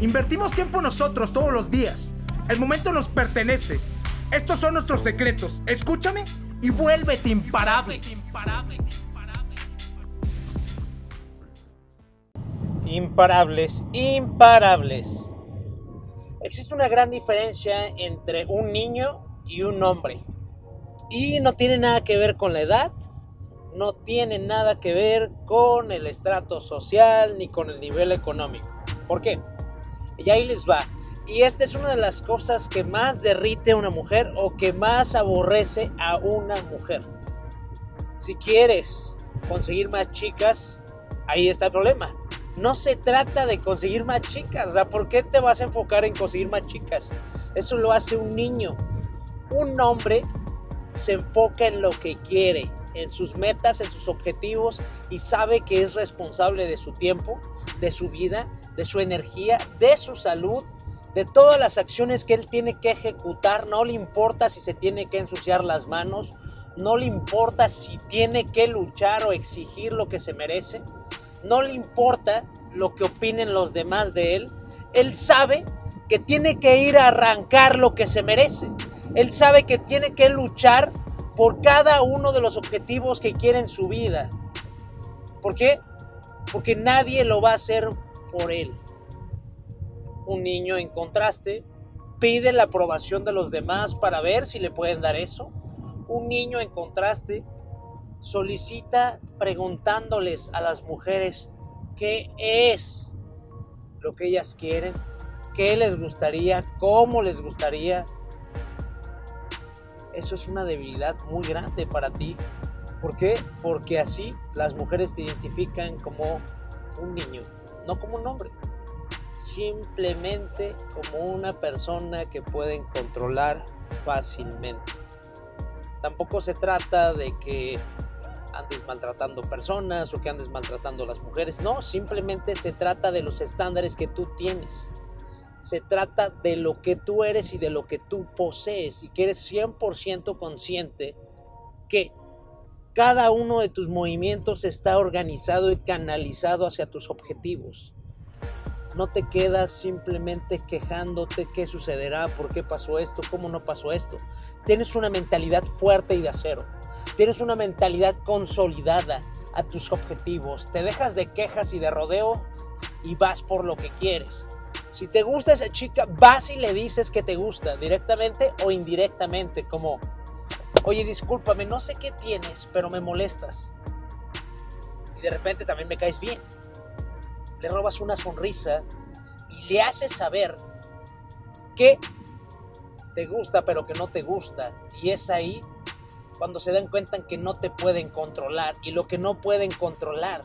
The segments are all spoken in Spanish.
Invertimos tiempo nosotros todos los días. El momento nos pertenece. Estos son nuestros secretos. Escúchame y vuélvete imparable. Imparables, imparables. Existe una gran diferencia entre un niño y un hombre. Y no tiene nada que ver con la edad, no tiene nada que ver con el estrato social ni con el nivel económico. ¿Por qué? Y ahí les va. Y esta es una de las cosas que más derrite a una mujer o que más aborrece a una mujer. Si quieres conseguir más chicas, ahí está el problema. No se trata de conseguir más chicas. O ¿por qué te vas a enfocar en conseguir más chicas? Eso lo hace un niño. Un hombre se enfoca en lo que quiere, en sus metas, en sus objetivos y sabe que es responsable de su tiempo, de su vida, de su energía, de su salud, de todas las acciones que él tiene que ejecutar. No le importa si se tiene que ensuciar las manos, no le importa si tiene que luchar o exigir lo que se merece, no le importa lo que opinen los demás de él. Él sabe que tiene que ir a arrancar lo que se merece. Él sabe que tiene que luchar por cada uno de los objetivos que quiere en su vida. ¿Por qué? Porque nadie lo va a hacer por él. Un niño en contraste pide la aprobación de los demás para ver si le pueden dar eso. Un niño en contraste solicita preguntándoles a las mujeres qué es lo que ellas quieren, qué les gustaría, cómo les gustaría. Eso es una debilidad muy grande para ti. ¿Por qué? Porque así las mujeres te identifican como un niño, no como un hombre. Simplemente como una persona que pueden controlar fácilmente. Tampoco se trata de que andes maltratando personas o que andes maltratando a las mujeres. No, simplemente se trata de los estándares que tú tienes. Se trata de lo que tú eres y de lo que tú posees y que eres 100% consciente que cada uno de tus movimientos está organizado y canalizado hacia tus objetivos. No te quedas simplemente quejándote qué sucederá, por qué pasó esto, cómo no pasó esto. Tienes una mentalidad fuerte y de acero tienes una mentalidad consolidada a tus objetivos, te dejas de quejas y de rodeo y vas por lo que quieres. Si te gusta esa chica, vas y le dices que te gusta, directamente o indirectamente, como, oye, discúlpame, no sé qué tienes, pero me molestas. Y de repente también me caes bien. Le robas una sonrisa y le haces saber que te gusta, pero que no te gusta. Y es ahí cuando se dan cuenta que no te pueden controlar y lo que no pueden controlar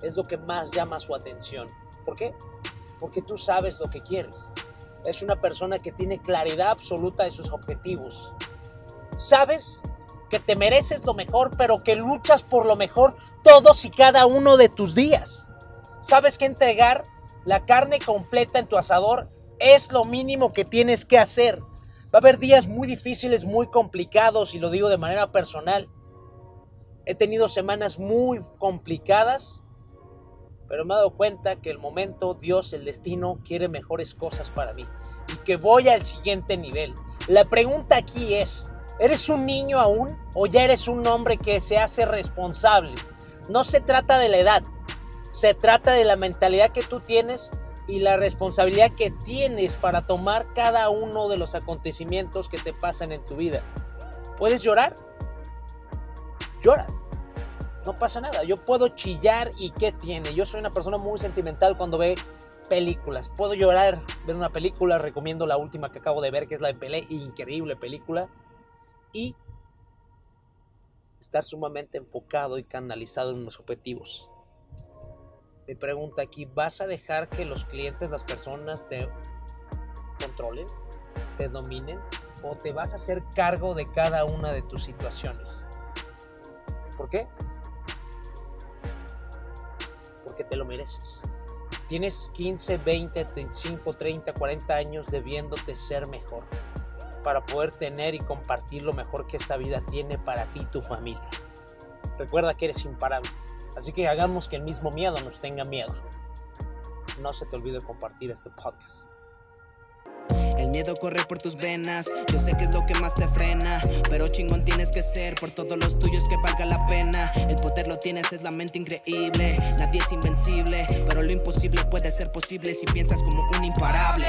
es lo que más llama su atención. ¿Por qué? Porque tú sabes lo que quieres. Es una persona que tiene claridad absoluta de sus objetivos. Sabes que te mereces lo mejor, pero que luchas por lo mejor todos y cada uno de tus días. Sabes que entregar la carne completa en tu asador es lo mínimo que tienes que hacer Va a haber días muy difíciles, muy complicados, y lo digo de manera personal. He tenido semanas muy complicadas, pero me he dado cuenta que el momento, Dios, el destino, quiere mejores cosas para mí y que voy al siguiente nivel. La pregunta aquí es, ¿eres un niño aún o ya eres un hombre que se hace responsable? No se trata de la edad, se trata de la mentalidad que tú tienes y la responsabilidad que tienes para tomar cada uno de los acontecimientos que te pasan en tu vida. ¿Puedes llorar? Llora. No pasa nada. Yo puedo chillar y ¿qué tiene? Yo soy una persona muy sentimental cuando ve películas. Puedo llorar, ver una película, recomiendo la última que acabo de ver, que es la de Pelé, increíble película. Y estar sumamente enfocado y canalizado en los objetivos Mi pregunta aquí, ¿vas a dejar que los clientes, las personas te controlen, te dominen o te vas a hacer cargo de cada una de tus situaciones? ¿Por qué? Porque te lo mereces. Tienes 15, 20, 25, 30, 40 años debiéndote ser mejor para poder tener y compartir lo mejor que esta vida tiene para ti y tu familia. Recuerda que eres imparable. Así que hagamos que el mismo miedo nos tenga miedo. No se te olvide compartir este podcast. El miedo corre por tus venas, yo sé que es lo que más te frena, pero chingón tienes que ser por todos los tuyos que valga la pena. El poder lo tienes, es la mente increíble, nadie es pero lo imposible puede ser posible si piensas como un imparable.